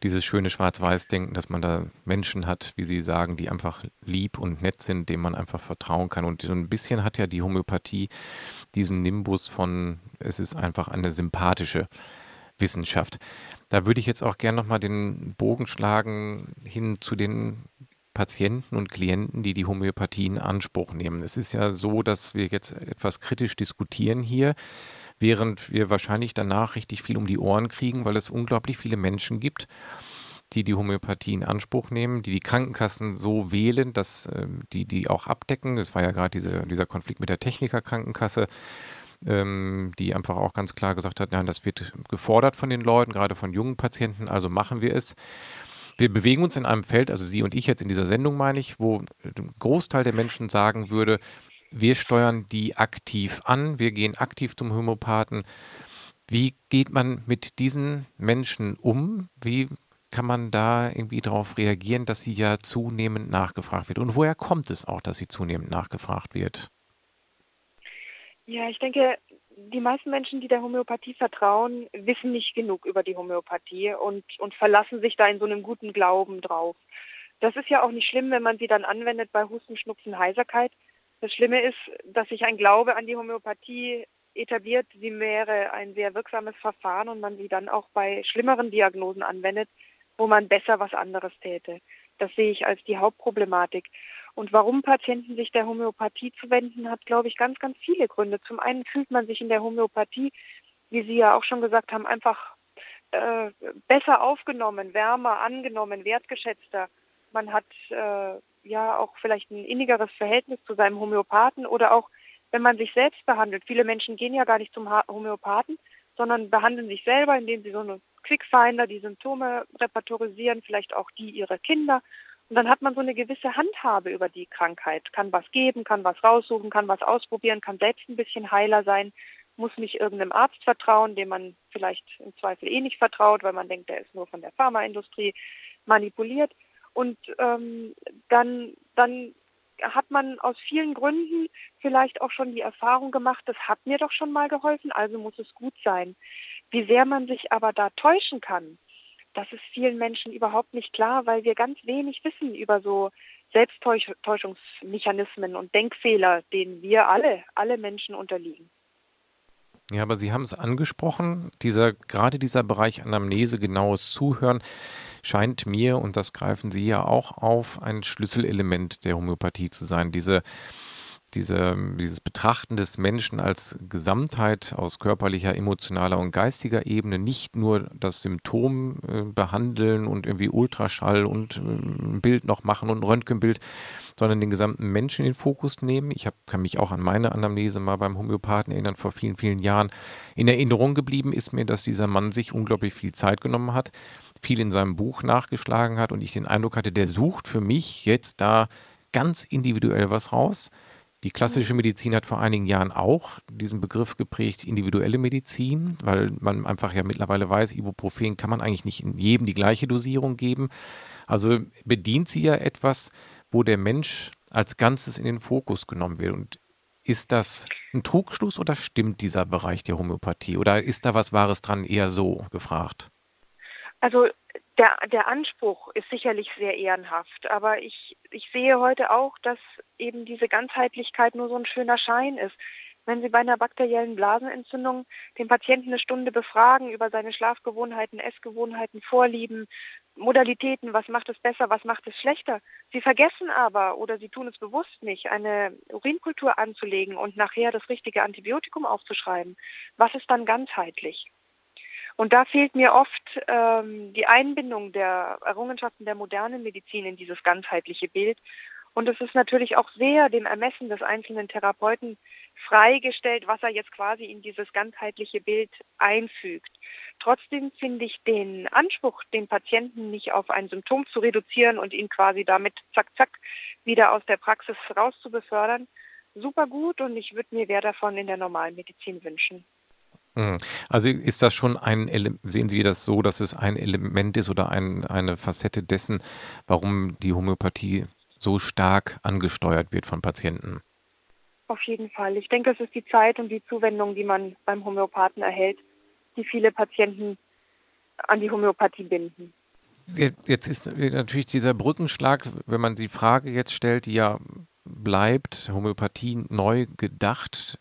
dieses schöne Schwarz-Weiß-Denken, dass man da Menschen hat, wie Sie sagen, die einfach lieb und nett sind, denen man einfach vertrauen kann. Und so ein bisschen hat ja die Homöopathie diesen Nimbus von, es ist einfach eine sympathische Wissenschaft. Da würde ich jetzt auch gerne nochmal den Bogen schlagen hin zu den Patienten und Klienten, die die Homöopathie in Anspruch nehmen. Es ist ja so, dass wir jetzt etwas kritisch diskutieren hier während wir wahrscheinlich danach richtig viel um die Ohren kriegen, weil es unglaublich viele Menschen gibt, die die Homöopathie in Anspruch nehmen, die die Krankenkassen so wählen, dass äh, die die auch abdecken. Das war ja gerade diese, dieser Konflikt mit der Technikerkrankenkasse, ähm, die einfach auch ganz klar gesagt hat, nein, das wird gefordert von den Leuten, gerade von jungen Patienten, also machen wir es. Wir bewegen uns in einem Feld, also Sie und ich jetzt in dieser Sendung meine ich, wo ein Großteil der Menschen sagen würde, wir steuern die aktiv an, wir gehen aktiv zum Homöopathen. Wie geht man mit diesen Menschen um? Wie kann man da irgendwie darauf reagieren, dass sie ja zunehmend nachgefragt wird? Und woher kommt es auch, dass sie zunehmend nachgefragt wird? Ja, ich denke, die meisten Menschen, die der Homöopathie vertrauen, wissen nicht genug über die Homöopathie und, und verlassen sich da in so einem guten Glauben drauf. Das ist ja auch nicht schlimm, wenn man sie dann anwendet bei Husten, Schnupfen, Heiserkeit. Das Schlimme ist, dass sich ein Glaube an die Homöopathie etabliert. Sie wäre ein sehr wirksames Verfahren und man sie dann auch bei schlimmeren Diagnosen anwendet, wo man besser was anderes täte. Das sehe ich als die Hauptproblematik. Und warum Patienten sich der Homöopathie zuwenden, hat, glaube ich, ganz, ganz viele Gründe. Zum einen fühlt man sich in der Homöopathie, wie Sie ja auch schon gesagt haben, einfach äh, besser aufgenommen, wärmer angenommen, wertgeschätzter. Man hat äh, ja auch vielleicht ein innigeres Verhältnis zu seinem Homöopathen oder auch, wenn man sich selbst behandelt. Viele Menschen gehen ja gar nicht zum Homöopathen, sondern behandeln sich selber, indem sie so eine Quickfinder die Symptome repertorisieren, vielleicht auch die ihrer Kinder. Und dann hat man so eine gewisse Handhabe über die Krankheit, kann was geben, kann was raussuchen, kann was ausprobieren, kann selbst ein bisschen heiler sein, muss nicht irgendeinem Arzt vertrauen, dem man vielleicht im Zweifel eh nicht vertraut, weil man denkt, der ist nur von der Pharmaindustrie manipuliert. Und ähm, dann, dann hat man aus vielen Gründen vielleicht auch schon die Erfahrung gemacht, das hat mir doch schon mal geholfen, also muss es gut sein. Wie sehr man sich aber da täuschen kann, das ist vielen Menschen überhaupt nicht klar, weil wir ganz wenig wissen über so Selbsttäuschungsmechanismen und Denkfehler, denen wir alle, alle Menschen unterliegen. Ja, aber Sie haben es angesprochen, dieser, gerade dieser Bereich Anamnese, genaues Zuhören scheint mir, und das greifen Sie ja auch auf, ein Schlüsselelement der Homöopathie zu sein. Diese diese, dieses Betrachten des Menschen als Gesamtheit aus körperlicher, emotionaler und geistiger Ebene, nicht nur das Symptom äh, behandeln und irgendwie Ultraschall und äh, ein Bild noch machen und ein Röntgenbild, sondern den gesamten Menschen in den Fokus nehmen. Ich hab, kann mich auch an meine Anamnese mal beim Homöopathen erinnern, vor vielen, vielen Jahren. In Erinnerung geblieben ist mir, dass dieser Mann sich unglaublich viel Zeit genommen hat viel in seinem Buch nachgeschlagen hat und ich den Eindruck hatte, der sucht für mich jetzt da ganz individuell was raus. Die klassische Medizin hat vor einigen Jahren auch diesen Begriff geprägt, individuelle Medizin, weil man einfach ja mittlerweile weiß, Ibuprofen kann man eigentlich nicht jedem die gleiche Dosierung geben. Also bedient sie ja etwas, wo der Mensch als Ganzes in den Fokus genommen wird. Und ist das ein Trugschluss oder stimmt dieser Bereich der Homöopathie? Oder ist da was Wahres dran eher so gefragt? Also der, der Anspruch ist sicherlich sehr ehrenhaft, aber ich, ich sehe heute auch, dass eben diese Ganzheitlichkeit nur so ein schöner Schein ist. Wenn Sie bei einer bakteriellen Blasenentzündung den Patienten eine Stunde befragen über seine Schlafgewohnheiten, Essgewohnheiten, Vorlieben, Modalitäten, was macht es besser, was macht es schlechter. Sie vergessen aber oder sie tun es bewusst nicht, eine Urinkultur anzulegen und nachher das richtige Antibiotikum aufzuschreiben. Was ist dann ganzheitlich? Und da fehlt mir oft ähm, die Einbindung der Errungenschaften der modernen Medizin in dieses ganzheitliche Bild. Und es ist natürlich auch sehr dem Ermessen des einzelnen Therapeuten freigestellt, was er jetzt quasi in dieses ganzheitliche Bild einfügt. Trotzdem finde ich den Anspruch, den Patienten nicht auf ein Symptom zu reduzieren und ihn quasi damit zack, zack wieder aus der Praxis raus zu befördern, super gut und ich würde mir mehr davon in der normalen Medizin wünschen. Hm. Also ist das schon ein, sehen Sie das so, dass es ein Element ist oder ein, eine Facette dessen, warum die Homöopathie so stark angesteuert wird von Patienten? Auf jeden Fall. Ich denke, es ist die Zeit und die Zuwendung, die man beim Homöopathen erhält, die viele Patienten an die Homöopathie binden. Jetzt ist natürlich dieser Brückenschlag, wenn man die Frage jetzt stellt, die ja bleibt, Homöopathie neu gedacht.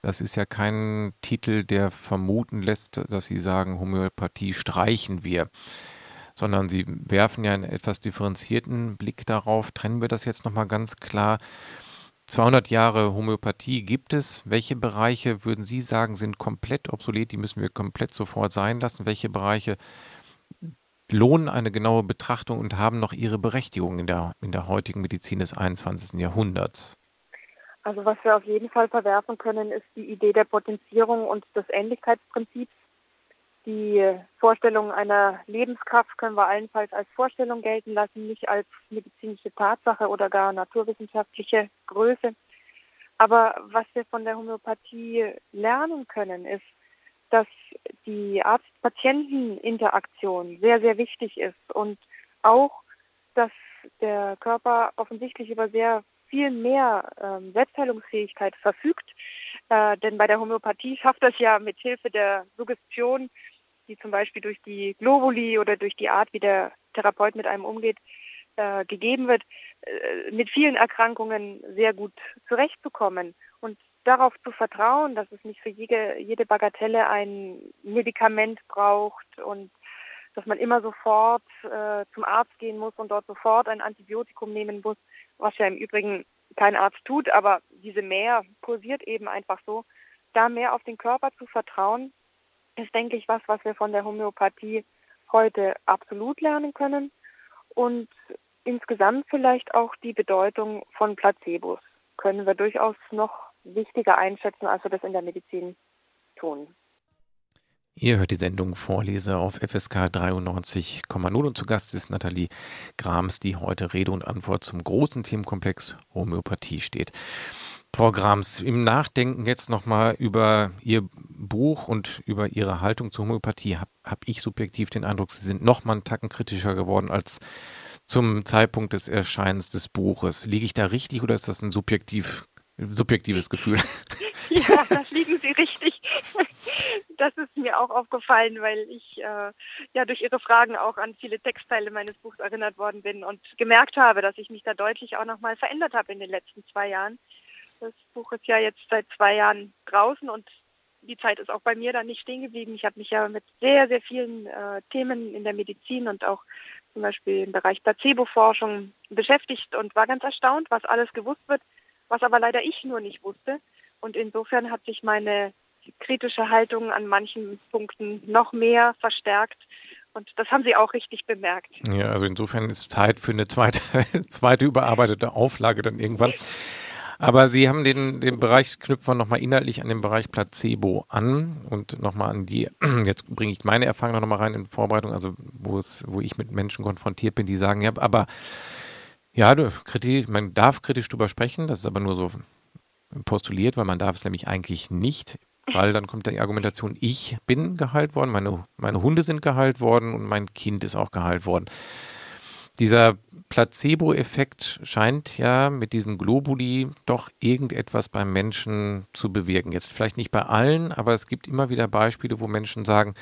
Das ist ja kein Titel, der vermuten lässt, dass Sie sagen, Homöopathie streichen wir, sondern Sie werfen ja einen etwas differenzierten Blick darauf. Trennen wir das jetzt nochmal ganz klar. 200 Jahre Homöopathie gibt es. Welche Bereiche würden Sie sagen, sind komplett obsolet? Die müssen wir komplett sofort sein lassen. Welche Bereiche lohnen eine genaue Betrachtung und haben noch ihre Berechtigung in der, in der heutigen Medizin des 21. Jahrhunderts? Also was wir auf jeden Fall verwerfen können, ist die Idee der Potenzierung und des Ähnlichkeitsprinzips. Die Vorstellung einer Lebenskraft können wir allenfalls als Vorstellung gelten lassen, nicht als medizinische Tatsache oder gar naturwissenschaftliche Größe. Aber was wir von der Homöopathie lernen können, ist, dass die Arzt-Patienten-Interaktion sehr, sehr wichtig ist und auch, dass der Körper offensichtlich über sehr viel mehr ähm, Selbstheilungsfähigkeit verfügt. Äh, denn bei der Homöopathie schafft das ja mit Hilfe der Suggestion die zum Beispiel durch die Globuli oder durch die Art, wie der Therapeut mit einem umgeht, äh, gegeben wird, äh, mit vielen Erkrankungen sehr gut zurechtzukommen und darauf zu vertrauen, dass es nicht für jede, jede Bagatelle ein Medikament braucht und dass man immer sofort äh, zum Arzt gehen muss und dort sofort ein Antibiotikum nehmen muss, was ja im Übrigen kein Arzt tut, aber diese Mehr kursiert eben einfach so, da mehr auf den Körper zu vertrauen ist, denke ich, was, was wir von der Homöopathie heute absolut lernen können und insgesamt vielleicht auch die Bedeutung von Placebos können wir durchaus noch wichtiger einschätzen, als wir das in der Medizin tun. Ihr hört die Sendung Vorleser auf FSK 93,0 und zu Gast ist Nathalie Grams, die heute Rede und Antwort zum großen Themenkomplex Homöopathie steht. Frau Grams, im Nachdenken jetzt nochmal über Ihr Buch und über Ihre Haltung zur Homöopathie habe hab ich subjektiv den Eindruck, Sie sind nochmal einen Tacken kritischer geworden als zum Zeitpunkt des Erscheinens des Buches. Liege ich da richtig oder ist das ein subjektiv, subjektives Gefühl? Ja, das liegen Sie richtig. Das ist mir auch aufgefallen, weil ich äh, ja durch Ihre Fragen auch an viele Textteile meines Buchs erinnert worden bin und gemerkt habe, dass ich mich da deutlich auch nochmal verändert habe in den letzten zwei Jahren. Das Buch ist ja jetzt seit zwei Jahren draußen und die Zeit ist auch bei mir da nicht stehen geblieben. Ich habe mich ja mit sehr, sehr vielen äh, Themen in der Medizin und auch zum Beispiel im Bereich Placebo-Forschung beschäftigt und war ganz erstaunt, was alles gewusst wird, was aber leider ich nur nicht wusste. Und insofern hat sich meine kritische Haltung an manchen Punkten noch mehr verstärkt. Und das haben Sie auch richtig bemerkt. Ja, also insofern ist Zeit für eine zweite, zweite überarbeitete Auflage dann irgendwann. Aber Sie haben den, den Bereich, knüpfen nochmal inhaltlich an den Bereich Placebo an und nochmal an die, jetzt bringe ich meine Erfahrung nochmal rein in Vorbereitung, also wo es, wo ich mit Menschen konfrontiert bin, die sagen, ja, aber ja, kritisch, man darf kritisch drüber sprechen, das ist aber nur so postuliert, weil man darf es nämlich eigentlich nicht, weil dann kommt die Argumentation, ich bin geheilt worden, meine, meine Hunde sind geheilt worden und mein Kind ist auch geheilt worden. Dieser Placebo-Effekt scheint ja mit diesen Globuli doch irgendetwas beim Menschen zu bewirken. Jetzt vielleicht nicht bei allen, aber es gibt immer wieder Beispiele, wo Menschen sagen,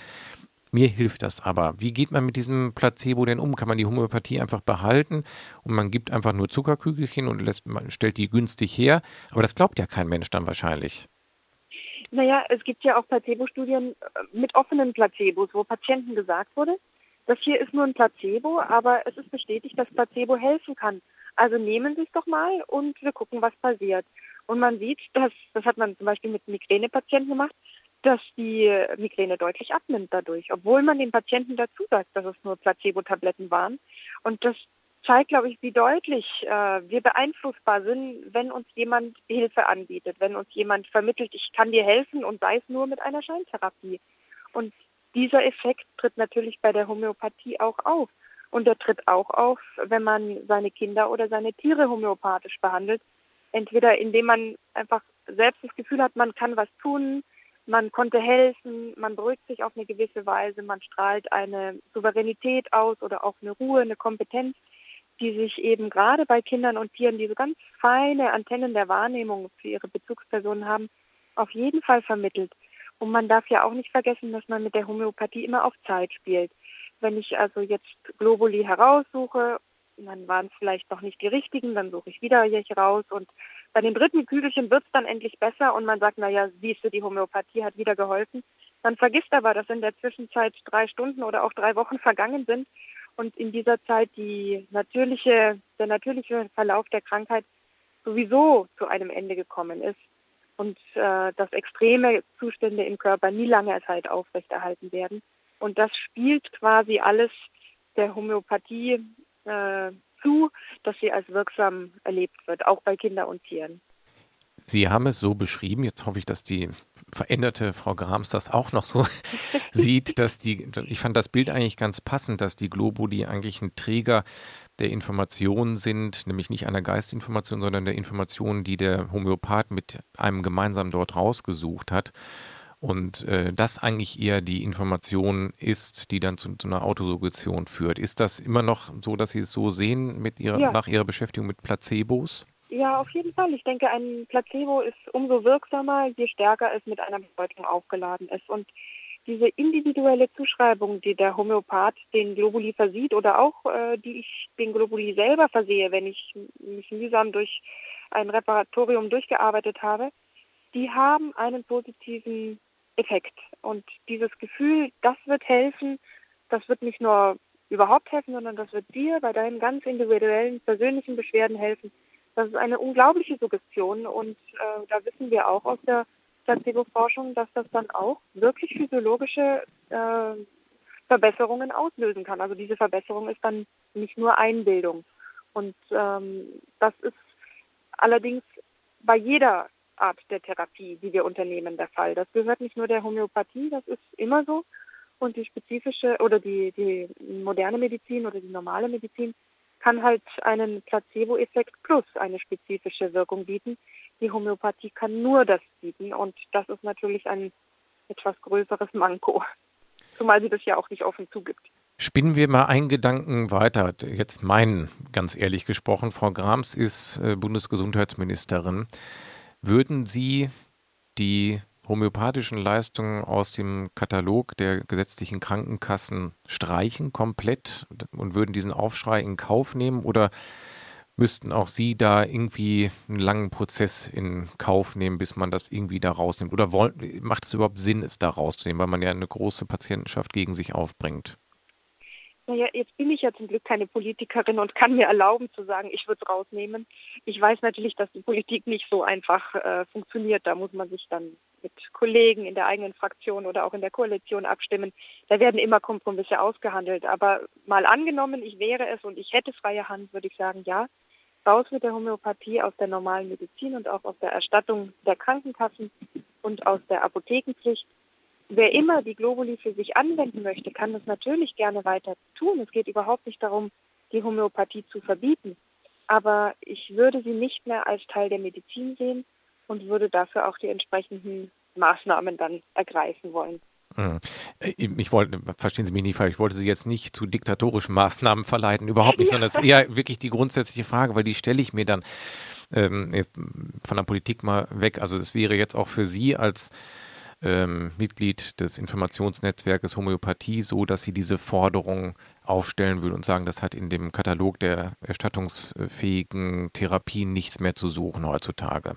Mir hilft das aber. Wie geht man mit diesem Placebo denn um? Kann man die Homöopathie einfach behalten und man gibt einfach nur Zuckerkügelchen und lässt, man stellt die günstig her? Aber das glaubt ja kein Mensch dann wahrscheinlich. Naja, es gibt ja auch Placebo-Studien äh, mit offenen Placebos, wo Patienten gesagt wurde, das hier ist nur ein Placebo, aber es ist bestätigt, dass Placebo helfen kann. Also nehmen Sie es doch mal und wir gucken, was passiert. Und man sieht, dass, das hat man zum Beispiel mit Migränepatienten gemacht, dass die Migräne deutlich abnimmt dadurch, obwohl man den Patienten dazu sagt, dass es nur Placebo-Tabletten waren. Und das zeigt, glaube ich, wie deutlich äh, wir beeinflussbar sind, wenn uns jemand Hilfe anbietet, wenn uns jemand vermittelt, ich kann dir helfen und sei es nur mit einer Scheintherapie. Und dieser Effekt tritt natürlich bei der Homöopathie auch auf. Und er tritt auch auf, wenn man seine Kinder oder seine Tiere homöopathisch behandelt. Entweder indem man einfach selbst das Gefühl hat, man kann was tun, man konnte helfen, man beruhigt sich auf eine gewisse Weise, man strahlt eine Souveränität aus oder auch eine Ruhe, eine Kompetenz, die sich eben gerade bei Kindern und Tieren, die so ganz feine Antennen der Wahrnehmung für ihre Bezugspersonen haben, auf jeden Fall vermittelt. Und man darf ja auch nicht vergessen, dass man mit der Homöopathie immer auf Zeit spielt. Wenn ich also jetzt Globuli heraussuche, dann waren es vielleicht noch nicht die richtigen, dann suche ich wieder welche raus und bei dem dritten Kügelchen wird es dann endlich besser und man sagt, naja, siehst du, die Homöopathie hat wieder geholfen. Man vergisst aber, dass in der Zwischenzeit drei Stunden oder auch drei Wochen vergangen sind und in dieser Zeit die natürliche, der natürliche Verlauf der Krankheit sowieso zu einem Ende gekommen ist und äh, dass extreme Zustände im Körper nie lange Zeit aufrechterhalten werden. Und das spielt quasi alles der Homöopathie äh, zu, dass sie als wirksam erlebt wird, auch bei Kindern und Tieren. Sie haben es so beschrieben, jetzt hoffe ich, dass die veränderte Frau Grams das auch noch so sieht, dass die, ich fand das Bild eigentlich ganz passend, dass die Globuli eigentlich ein Träger der Informationen sind, nämlich nicht einer Geistinformation, sondern der Informationen, die der Homöopath mit einem gemeinsam dort rausgesucht hat. Und äh, das eigentlich eher die Information ist, die dann zu, zu, einer Autosuggestion führt. Ist das immer noch so, dass Sie es so sehen mit ihrer, ja. nach Ihrer Beschäftigung mit Placebos? Ja, auf jeden Fall. Ich denke, ein Placebo ist umso wirksamer, je stärker es mit einer Bedeutung aufgeladen ist. Und diese individuelle Zuschreibung, die der Homöopath den Globuli versieht oder auch äh, die ich den Globuli selber versehe, wenn ich mich mühsam durch ein Reparatorium durchgearbeitet habe, die haben einen positiven Effekt. Und dieses Gefühl, das wird helfen, das wird nicht nur überhaupt helfen, sondern das wird dir bei deinen ganz individuellen, persönlichen Beschwerden helfen. Das ist eine unglaubliche Suggestion und äh, da wissen wir auch aus der Placebo-Forschung, dass das dann auch wirklich physiologische äh, Verbesserungen auslösen kann. Also diese Verbesserung ist dann nicht nur Einbildung. Und ähm, das ist allerdings bei jeder Art der Therapie, die wir unternehmen, der Fall. Das gehört nicht nur der Homöopathie, das ist immer so. Und die spezifische oder die, die moderne Medizin oder die normale Medizin kann halt einen Placebo-Effekt plus eine spezifische Wirkung bieten. Die Homöopathie kann nur das bieten und das ist natürlich ein etwas größeres Manko, zumal sie das ja auch nicht offen zugibt. Spinnen wir mal einen Gedanken weiter. Jetzt meinen, ganz ehrlich gesprochen. Frau Grams ist äh, Bundesgesundheitsministerin. Würden Sie die homöopathischen Leistungen aus dem Katalog der gesetzlichen Krankenkassen streichen komplett und würden diesen Aufschrei in Kauf nehmen oder müssten auch Sie da irgendwie einen langen Prozess in Kauf nehmen, bis man das irgendwie da rausnimmt? Oder wollen, macht es überhaupt Sinn, es da rauszunehmen, weil man ja eine große Patientenschaft gegen sich aufbringt? Naja, jetzt bin ich ja zum Glück keine Politikerin und kann mir erlauben zu sagen, ich würde es rausnehmen. Ich weiß natürlich, dass die Politik nicht so einfach äh, funktioniert. Da muss man sich dann mit Kollegen in der eigenen Fraktion oder auch in der Koalition abstimmen. Da werden immer Kompromisse ausgehandelt. Aber mal angenommen, ich wäre es und ich hätte freie Hand, würde ich sagen, ja, raus mit der Homöopathie aus der normalen Medizin und auch aus der Erstattung der Krankenkassen und aus der Apothekenpflicht Wer immer die Globuli für sich anwenden möchte, kann das natürlich gerne weiter tun. Es geht überhaupt nicht darum, die Homöopathie zu verbieten. Aber ich würde sie nicht mehr als Teil der Medizin sehen und würde dafür auch die entsprechenden Maßnahmen dann ergreifen wollen. Hm. Äh, ich wollte, verstehen Sie mich nicht falsch, ich wollte Sie jetzt nicht zu diktatorischen Maßnahmen verleiten, überhaupt nicht, sondern es ist eher wirklich die grundsätzliche Frage, weil die stelle ich mir dann ähm, von der Politik mal weg. Also es wäre jetzt auch für Sie als ähm, Mitglied des Informationsnetzwerkes Homöopathie, so dass Sie diese Forderung aufstellen würden und sagen, das hat in dem Katalog der erstattungsfähigen Therapien nichts mehr zu suchen heutzutage?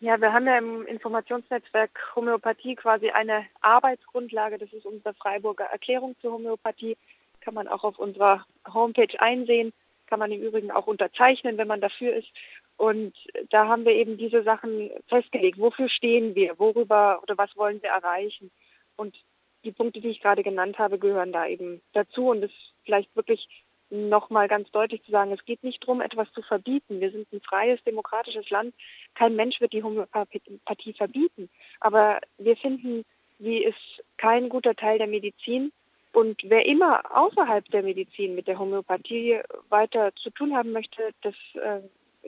Ja, wir haben ja im Informationsnetzwerk Homöopathie quasi eine Arbeitsgrundlage. Das ist unsere Freiburger Erklärung zur Homöopathie. Kann man auch auf unserer Homepage einsehen. Kann man im Übrigen auch unterzeichnen, wenn man dafür ist. Und da haben wir eben diese Sachen festgelegt. Wofür stehen wir? Worüber oder was wollen wir erreichen? Und die Punkte, die ich gerade genannt habe, gehören da eben dazu. Und es ist vielleicht wirklich nochmal ganz deutlich zu sagen, es geht nicht darum, etwas zu verbieten. Wir sind ein freies, demokratisches Land. Kein Mensch wird die Homöopathie verbieten. Aber wir finden, sie ist kein guter Teil der Medizin. Und wer immer außerhalb der Medizin mit der Homöopathie weiter zu tun haben möchte, das äh,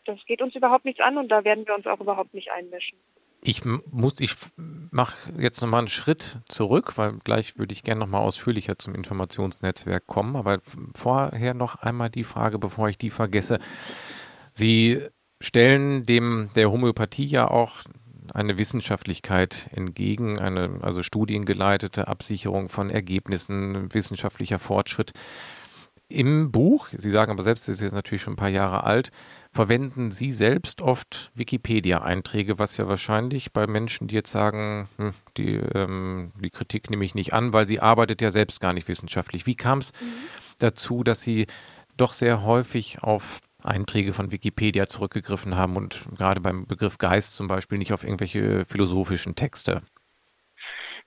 das geht uns überhaupt nichts an und da werden wir uns auch überhaupt nicht einmischen. Ich muss, ich mache jetzt nochmal einen Schritt zurück, weil gleich würde ich gerne nochmal ausführlicher zum Informationsnetzwerk kommen. Aber vorher noch einmal die Frage, bevor ich die vergesse. Sie stellen dem der Homöopathie ja auch eine Wissenschaftlichkeit entgegen, eine also studiengeleitete Absicherung von Ergebnissen, wissenschaftlicher Fortschritt. Im Buch, Sie sagen aber selbst, es ist jetzt natürlich schon ein paar Jahre alt, verwenden Sie selbst oft Wikipedia-Einträge, was ja wahrscheinlich bei Menschen, die jetzt sagen, hm, die, ähm, die Kritik nehme ich nicht an, weil sie arbeitet ja selbst gar nicht wissenschaftlich. Wie kam es mhm. dazu, dass Sie doch sehr häufig auf Einträge von Wikipedia zurückgegriffen haben und gerade beim Begriff Geist zum Beispiel nicht auf irgendwelche philosophischen Texte?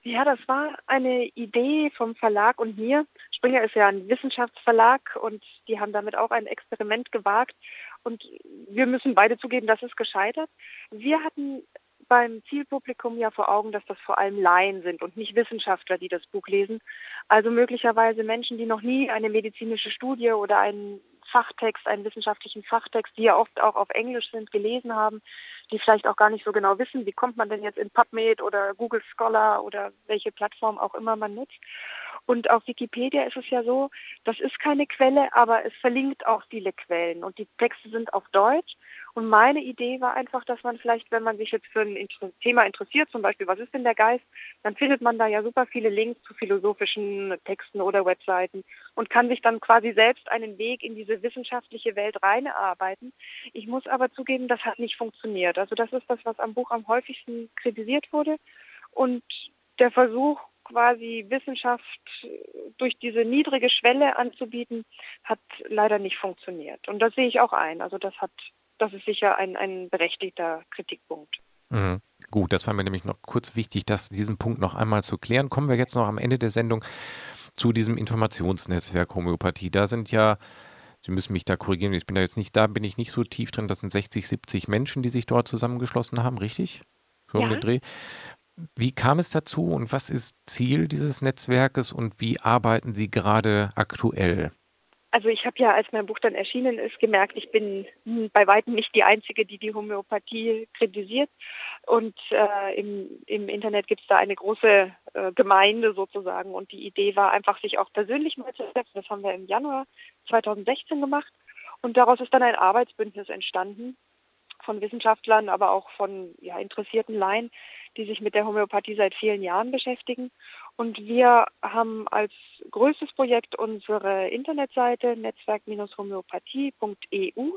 Ja, das war eine Idee vom Verlag und mir. Springer ist ja ein Wissenschaftsverlag und die haben damit auch ein Experiment gewagt. Und wir müssen beide zugeben, das ist gescheitert. Wir hatten beim Zielpublikum ja vor Augen, dass das vor allem Laien sind und nicht Wissenschaftler, die das Buch lesen. Also möglicherweise Menschen, die noch nie eine medizinische Studie oder einen Fachtext, einen wissenschaftlichen Fachtext, die ja oft auch auf Englisch sind, gelesen haben, die vielleicht auch gar nicht so genau wissen, wie kommt man denn jetzt in PubMed oder Google Scholar oder welche Plattform auch immer man nutzt. Und auf Wikipedia ist es ja so, das ist keine Quelle, aber es verlinkt auch viele Quellen und die Texte sind auf Deutsch. Und meine Idee war einfach, dass man vielleicht, wenn man sich jetzt für ein Thema interessiert, zum Beispiel, was ist denn der Geist, dann findet man da ja super viele Links zu philosophischen Texten oder Webseiten und kann sich dann quasi selbst einen Weg in diese wissenschaftliche Welt reinarbeiten. Ich muss aber zugeben, das hat nicht funktioniert. Also das ist das, was am Buch am häufigsten kritisiert wurde. Und der Versuch, quasi Wissenschaft durch diese niedrige Schwelle anzubieten, hat leider nicht funktioniert. Und das sehe ich auch ein. Also das hat, das ist sicher ein, ein berechtigter Kritikpunkt. Mhm. Gut, das war mir nämlich noch kurz wichtig, das, diesen Punkt noch einmal zu klären. Kommen wir jetzt noch am Ende der Sendung zu diesem Informationsnetzwerk Homöopathie. Da sind ja Sie müssen mich da korrigieren, ich bin da jetzt nicht, da bin ich nicht so tief drin. Das sind 60, 70 Menschen, die sich dort zusammengeschlossen haben, richtig? So ja. Dreh. Wie kam es dazu und was ist Ziel dieses Netzwerkes und wie arbeiten Sie gerade aktuell? Also ich habe ja, als mein Buch dann erschienen ist, gemerkt, ich bin bei weitem nicht die Einzige, die die Homöopathie kritisiert. Und äh, im, im, Internet gibt es da eine große äh, Gemeinde sozusagen. Und die Idee war einfach, sich auch persönlich mal zu treffen. Das haben wir im Januar 2016 gemacht. Und daraus ist dann ein Arbeitsbündnis entstanden von Wissenschaftlern, aber auch von ja, interessierten Laien, die sich mit der Homöopathie seit vielen Jahren beschäftigen. Und wir haben als größtes Projekt unsere Internetseite netzwerk-homöopathie.eu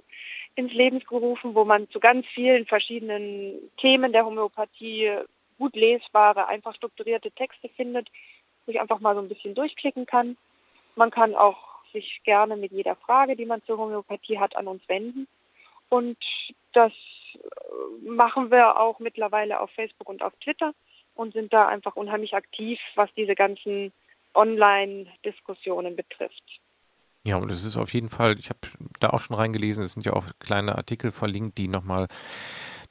ins Leben gerufen, wo man zu ganz vielen verschiedenen Themen der Homöopathie gut lesbare, einfach strukturierte Texte findet, wo ich einfach mal so ein bisschen durchklicken kann. Man kann auch sich gerne mit jeder Frage, die man zur Homöopathie hat, an uns wenden. Und das machen wir auch mittlerweile auf Facebook und auf Twitter und sind da einfach unheimlich aktiv, was diese ganzen Online-Diskussionen betrifft. Ja, und es ist auf jeden Fall, ich habe da auch schon reingelesen, es sind ja auch kleine Artikel verlinkt, die nochmal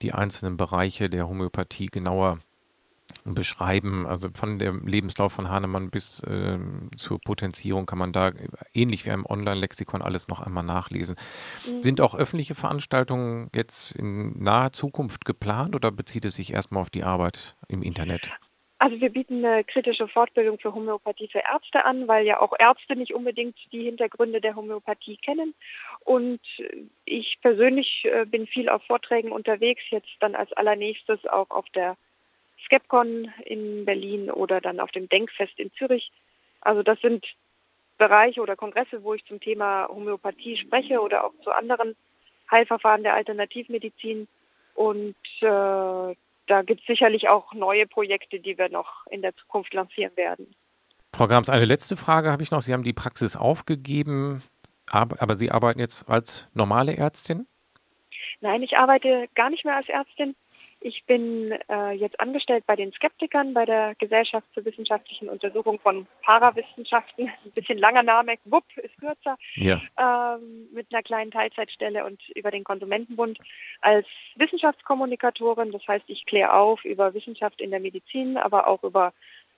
die einzelnen Bereiche der Homöopathie genauer beschreiben. Also von dem Lebenslauf von Hahnemann bis äh, zur Potenzierung kann man da ähnlich wie im Online-Lexikon alles noch einmal nachlesen. Mhm. Sind auch öffentliche Veranstaltungen jetzt in naher Zukunft geplant oder bezieht es sich erstmal auf die Arbeit im Internet? Also wir bieten eine kritische Fortbildung für Homöopathie für Ärzte an, weil ja auch Ärzte nicht unbedingt die Hintergründe der Homöopathie kennen. Und ich persönlich äh, bin viel auf Vorträgen unterwegs, jetzt dann als allernächstes auch auf der Skepcon in Berlin oder dann auf dem Denkfest in Zürich. Also das sind Bereiche oder Kongresse, wo ich zum Thema Homöopathie spreche oder auch zu anderen Heilverfahren der Alternativmedizin. Und äh, da gibt es sicherlich auch neue Projekte, die wir noch in der Zukunft lancieren werden. Frau Grams, eine letzte Frage habe ich noch. Sie haben die Praxis aufgegeben, aber Sie arbeiten jetzt als normale Ärztin? Nein, ich arbeite gar nicht mehr als Ärztin. Ich bin äh, jetzt angestellt bei den Skeptikern bei der Gesellschaft zur wissenschaftlichen Untersuchung von Parawissenschaften. Ein bisschen langer Name, WUP ist kürzer, ja. ähm, mit einer kleinen Teilzeitstelle und über den Konsumentenbund als Wissenschaftskommunikatorin. Das heißt, ich kläre auf über Wissenschaft in der Medizin, aber auch über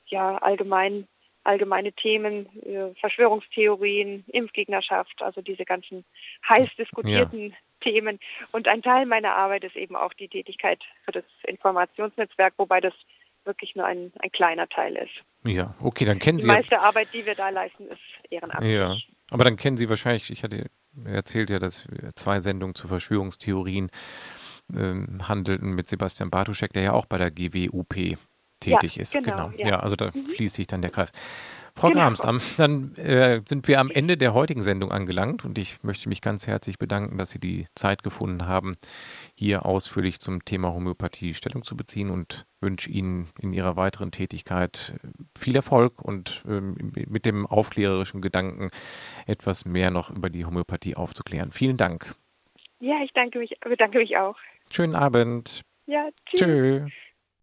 ja, allgemein allgemeine Themen, äh, Verschwörungstheorien, Impfgegnerschaft, also diese ganzen heiß diskutierten ja. Themen. Und ein Teil meiner Arbeit ist eben auch die Tätigkeit für das Informationsnetzwerk, wobei das wirklich nur ein, ein kleiner Teil ist. Ja, okay, dann kennen Sie. Die meiste ja, Arbeit, die wir da leisten, ist ehrenamtlich. Ja, aber dann kennen Sie wahrscheinlich, ich hatte erzählt ja, dass wir zwei Sendungen zu Verschwörungstheorien ähm, handelten mit Sebastian Bartuschek, der ja auch bei der GWUP tätig ja, ist. Genau. genau. Ja. ja. also da mhm. schließt sich dann der Kreis. Frau genau. Grams, dann äh, sind wir am Ende der heutigen Sendung angelangt und ich möchte mich ganz herzlich bedanken, dass Sie die Zeit gefunden haben, hier ausführlich zum Thema Homöopathie Stellung zu beziehen und wünsche Ihnen in Ihrer weiteren Tätigkeit viel Erfolg und äh, mit dem aufklärerischen Gedanken etwas mehr noch über die Homöopathie aufzuklären. Vielen Dank. Ja, ich danke mich, bedanke mich auch. Schönen Abend. Ja, tschüss. Tschüss.